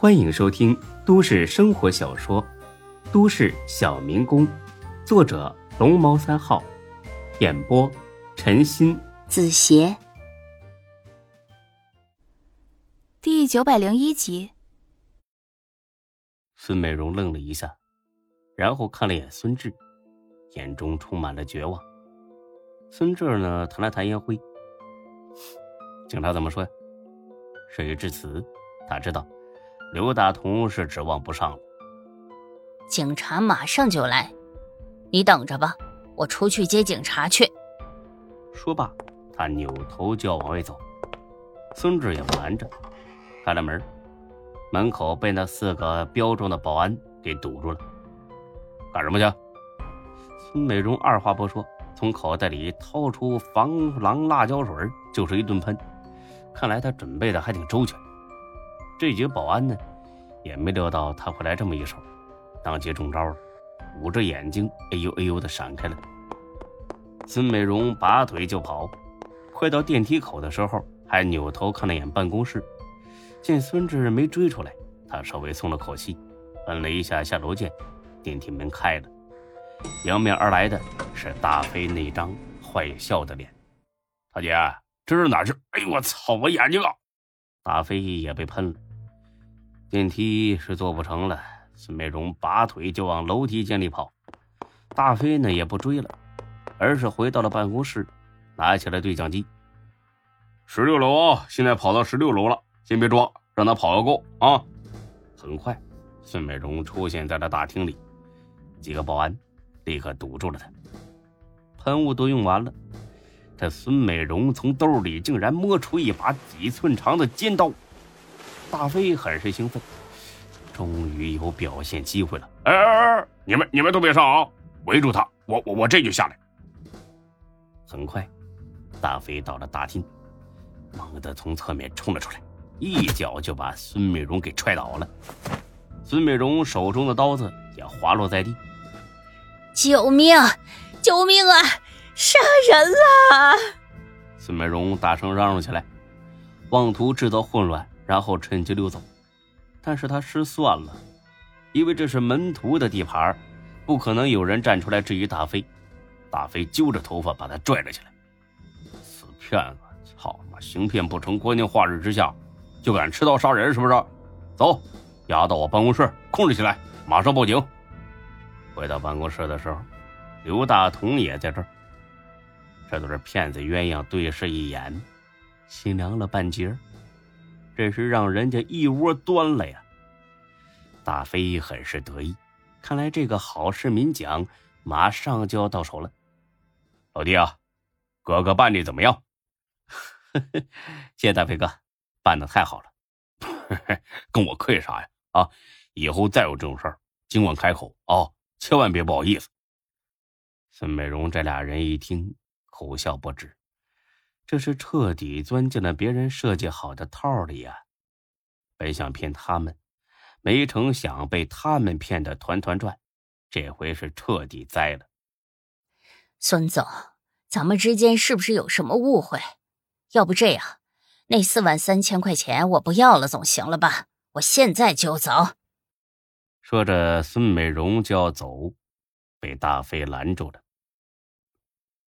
欢迎收听都市生活小说《都市小民工》，作者龙猫三号，演播陈鑫、子邪，第九百零一集。孙美荣愣了一下，然后看了眼孙志，眼中充满了绝望。孙志呢，弹了弹烟灰。警察怎么说呀？事已至此，他知道。刘大同是指望不上了。警察马上就来，你等着吧，我出去接警察去。说罢，他扭头就要往外走。孙志也不拦着，开了门，门口被那四个彪壮的保安给堵住了。干什么去？孙美荣二话不说，从口袋里掏出防狼辣椒水，就是一顿喷。看来他准备的还挺周全。这几个保安呢，也没料到他会来这么一手，当即中招了，捂着眼睛，哎呦哎呦的闪开了。孙美荣拔腿就跑，快到电梯口的时候，还扭头看了眼办公室，见孙志没追出来，他稍微松了口气，摁了一下下楼键，电梯门开了，迎面而来的是大飞那张坏笑的脸。大姐，这是哪去？哎呦我操，我眼睛啊！大飞也被喷了。电梯是坐不成了，孙美荣拔腿就往楼梯间里跑。大飞呢也不追了，而是回到了办公室，拿起了对讲机。十六楼啊，现在跑到十六楼了，先别抓，让他跑个够啊！很快，孙美荣出现在了大厅里，几个保安立刻堵住了他。喷雾都用完了，这孙美荣从兜里竟然摸出一把几寸长的尖刀。大飞很是兴奋，终于有表现机会了！哎哎哎，你们你们都别上啊，围住他！我我我这就下来。很快，大飞到了大厅，猛地从侧面冲了出来，一脚就把孙美荣给踹倒了。孙美荣手中的刀子也滑落在地。救命！救命啊！杀人了！孙美荣大声嚷嚷起来，妄图制造混乱。然后趁机溜走，但是他失算了，因为这是门徒的地盘，不可能有人站出来质疑大飞。大飞揪着头发把他拽了起来：“死骗子！操他妈，行骗不成，光天化日之下就敢持刀杀人，是不是？走，押到我办公室控制起来，马上报警。”回到办公室的时候，刘大同也在这儿。这对骗子鸳鸯对视一眼，心凉了半截。这是让人家一窝端了呀！大飞很是得意，看来这个好市民奖马上就要到手了。老弟啊，哥哥办的怎么样？谢谢大飞哥，办的太好了。跟我客气啥呀？啊，以后再有这种事儿，尽管开口啊，千万别不好意思。孙美荣这俩人一听，苦笑不止。这是彻底钻进了别人设计好的套里呀！本想骗他们，没成想被他们骗得团团转，这回是彻底栽了。孙总，咱们之间是不是有什么误会？要不这样，那四万三千块钱我不要了，总行了吧？我现在就走。说着，孙美荣就要走，被大飞拦住了。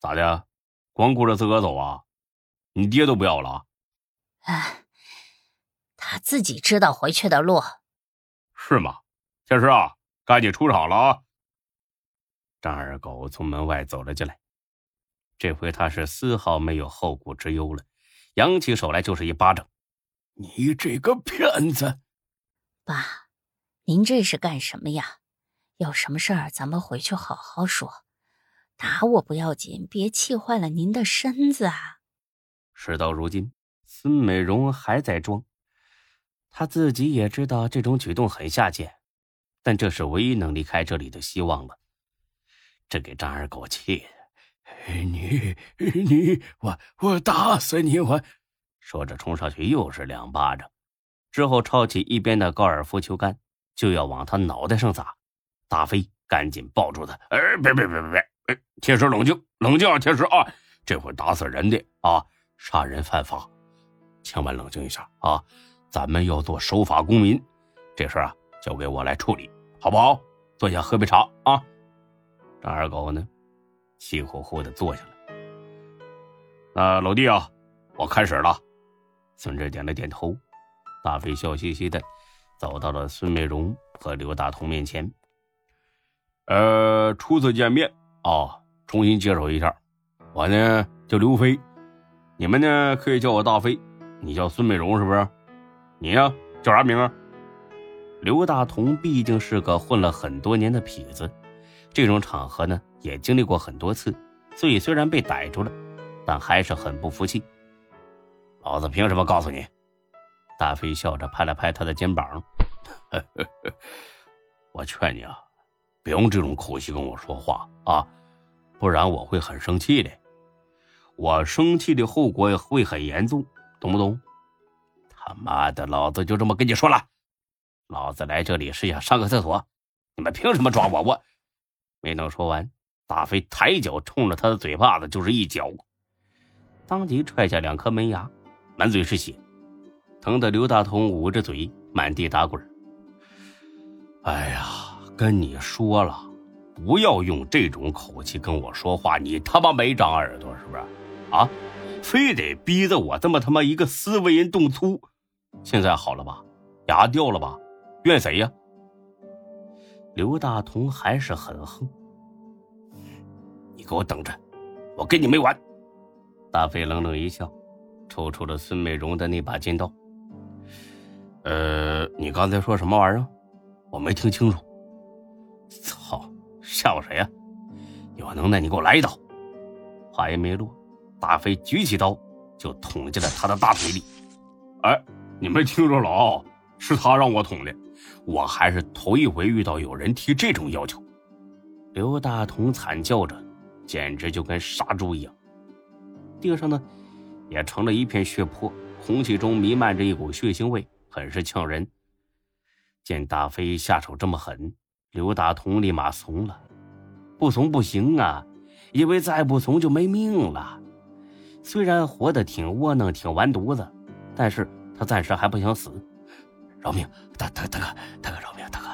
咋的？光顾着自个走啊？你爹都不要了，哎，他自己知道回去的路，是吗？天师啊，赶紧出场了啊！张二狗从门外走了进来，这回他是丝毫没有后顾之忧了，扬起手来就是一巴掌：“你这个骗子！”爸，您这是干什么呀？有什么事儿咱们回去好好说，打我不要紧，别气坏了您的身子啊！事到如今，孙美荣还在装，她自己也知道这种举动很下贱，但这是唯一能离开这里的希望了。这给张二狗气的，你你我我打死你！我说着冲上去又是两巴掌，之后抄起一边的高尔夫球杆就要往他脑袋上砸。大飞赶紧抱住他，哎，别别别别别！哎，天师冷静冷静啊，天师啊，这会打死人的啊！杀人犯法，千万冷静一下啊！咱们要做守法公民，这事啊，交给我来处理，好不好？坐下喝杯茶啊。张二狗呢，气呼呼的坐下来。那老弟啊，我开始了。孙志点了点头。大飞笑嘻嘻的走到了孙美荣和刘大同面前。呃，初次见面啊，重新介绍一下，我呢叫刘飞，你们呢可以叫我大飞。你叫孙美荣是不是？你呀叫啥名啊？刘大同毕竟是个混了很多年的痞子，这种场合呢也经历过很多次，所以虽然被逮住了，但还是很不服气。老子凭什么告诉你？大飞笑着拍了拍他的肩膀：“ 我劝你啊，别用这种口气跟我说话啊，不然我会很生气的。我生气的后果会很严重，懂不懂？”他妈的，老子就这么跟你说了。老子来这里是想上个厕所，你们凭什么抓我？我没等说完，大飞抬脚冲着他的嘴巴子就是一脚，当即踹下两颗门牙，满嘴是血，疼得刘大同捂着嘴满地打滚。哎呀，跟你说了，不要用这种口气跟我说话，你他妈没长耳朵是不是？啊，非得逼着我这么他妈一个斯文人动粗？现在好了吧？牙掉了吧？怨谁呀？刘大同还是很横。你给我等着，我跟你没完！大飞冷冷一笑，抽出了孙美荣的那把尖刀。呃，你刚才说什么玩意儿？我没听清楚。操，吓唬谁呀？有能耐你给我来一刀！话音没落，大飞举起刀就捅进了他的大腿里。哎，你没听着了？是他让我捅的。我还是头一回遇到有人提这种要求。刘大同惨叫着，简直就跟杀猪一样。地上呢，也成了一片血泊，空气中弥漫着一股血腥味，很是呛人。见大飞下手这么狠，刘大同立马怂了。不怂不行啊，因为再不怂就没命了。虽然活得挺窝囊，挺完犊子，但是他暂时还不想死。饶命，大大大哥，大哥饶命，大哥，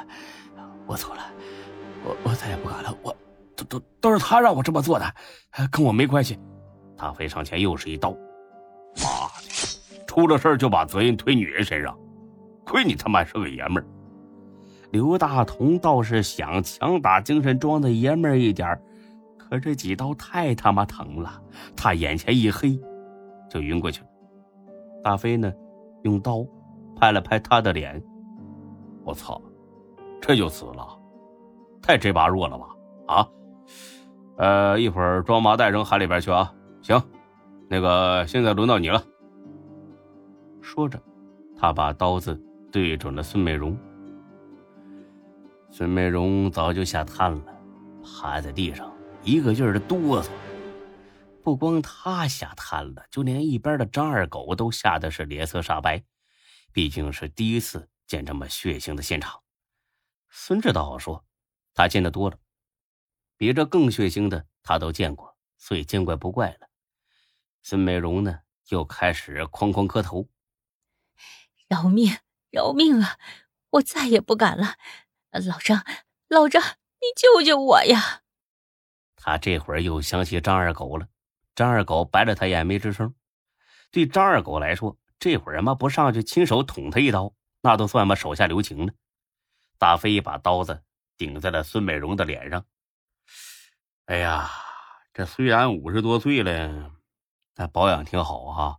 我错了，我我再也不敢了，我都都都是他让我这么做的，跟我没关系。大飞上前又是一刀，妈的，出了事就把责任推女人身上，亏你他妈是个爷们儿。刘大同倒是想强打精神，装的爷们儿一点可这几刀太他妈疼了，他眼前一黑，就晕过去了。大飞呢，用刀。拍了拍他的脸，我操，这就死了，太这把弱了吧？啊，呃，一会儿装麻袋扔海里边去啊。行，那个现在轮到你了。说着，他把刀子对准了孙美荣。孙美荣早就吓瘫了，趴在地上一个劲儿的哆嗦。不光他吓瘫了，就连一边的张二狗都吓得是脸色煞白。毕竟是第一次见这么血腥的现场，孙志倒好说，他见得多了，比这更血腥的他都见过，所以见怪不怪了。孙美荣呢，又开始哐哐磕头：“饶命，饶命啊！我再也不敢了，老张，老张，你救救我呀！”他这会儿又想起张二狗了，张二狗白了他一眼没吱声。对张二狗来说，这会儿嘛，不上去亲手捅他一刀，那都算嘛手下留情了。大飞一把刀子顶在了孙美荣的脸上。哎呀，这虽然五十多岁了，但保养挺好哈，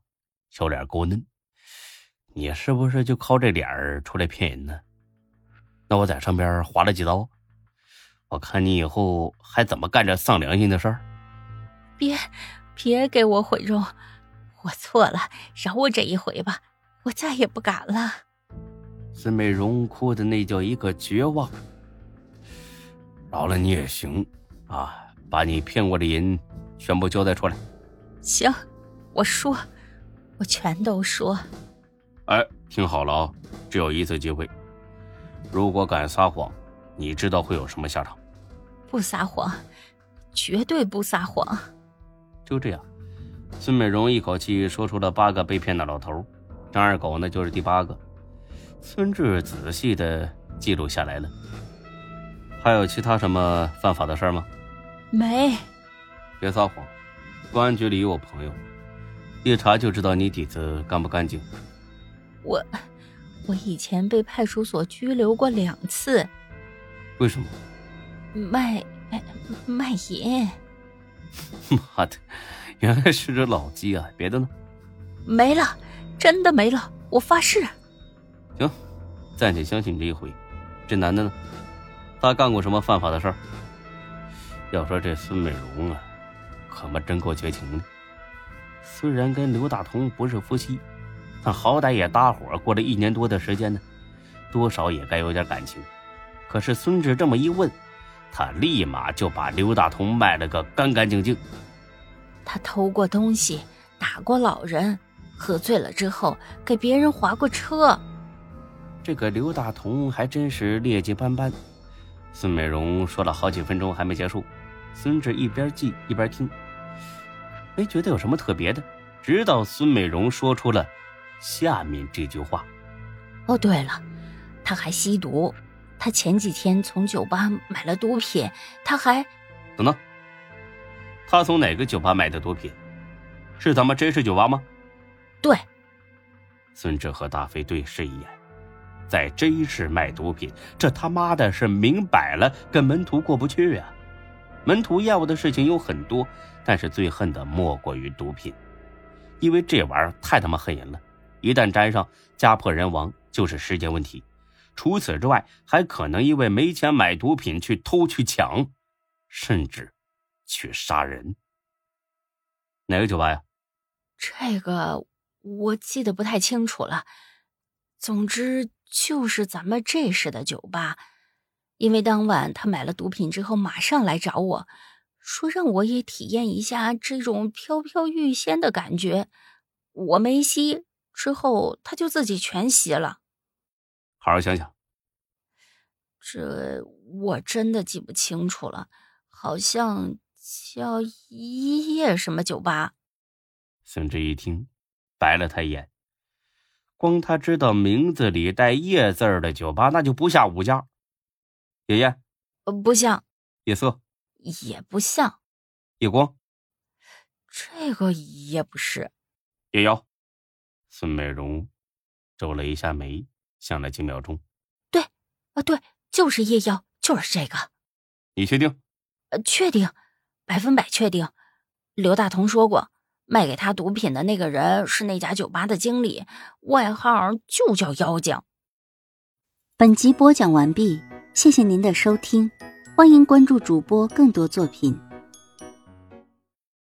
小脸够嫩。你是不是就靠这脸儿出来骗人呢？那我在上边划了几刀，我看你以后还怎么干这丧良心的事儿？别，别给我毁容！我错了，饶我这一回吧，我再也不敢了。孙美荣哭的那叫一个绝望。饶了你也行，啊，把你骗过的人全部交代出来。行，我说，我全都说。哎，听好了啊，只有一次机会，如果敢撒谎，你知道会有什么下场？不撒谎，绝对不撒谎。就这样。孙美荣一口气说出了八个被骗的老头，张二狗呢就是第八个。孙志仔细的记录下来了。还有其他什么犯法的事吗？没。别撒谎，公安局里有我朋友，一查就知道你底子干不干净。我，我以前被派出所拘留过两次。为什么？卖卖淫。妈的，原来是只老鸡啊！别的呢？没了，真的没了，我发誓。行，暂且相信你这一回。这男的呢？他干过什么犯法的事儿？要说这孙美荣啊，可妈真够绝情的。虽然跟刘大同不是夫妻，但好歹也搭伙过了一年多的时间呢，多少也该有点感情。可是孙志这么一问，他立马就把刘大同卖了个干干净净。他偷过东西，打过老人。喝醉了之后给别人划过车，这个刘大同还真是劣迹斑斑。孙美荣说了好几分钟还没结束，孙志一边记一边听，没觉得有什么特别的。直到孙美荣说出了下面这句话：“哦，对了，他还吸毒，他前几天从酒吧买了毒品，他还……等等，他从哪个酒吧买的毒品？是咱们真实酒吧吗？”对，孙志和大飞对视一眼，在真市卖毒品，这他妈的是明摆了跟门徒过不去啊！门徒厌恶的事情有很多，但是最恨的莫过于毒品，因为这玩意儿太他妈恨人了，一旦沾上，家破人亡就是时间问题。除此之外，还可能因为没钱买毒品去偷去抢，甚至去杀人。哪个酒吧呀？这个。我记得不太清楚了，总之就是咱们这市的酒吧。因为当晚他买了毒品之后，马上来找我说让我也体验一下这种飘飘欲仙的感觉。我没吸，之后他就自己全吸了。好好想想，这我真的记不清楚了，好像叫一夜什么酒吧。孙志一听。白了他一眼，光他知道名字里带“夜”字的酒吧，那就不下五家。爷爷，呃，不像。夜色，也不像。夜光，这个也不是。夜妖，孙美荣皱了一下眉，想了几秒钟。对，啊，对，就是夜妖，就是这个。你确定？呃，确定，百分百确定。刘大同说过。卖给他毒品的那个人是那家酒吧的经理，外号就叫妖精。本集播讲完毕，谢谢您的收听，欢迎关注主播更多作品。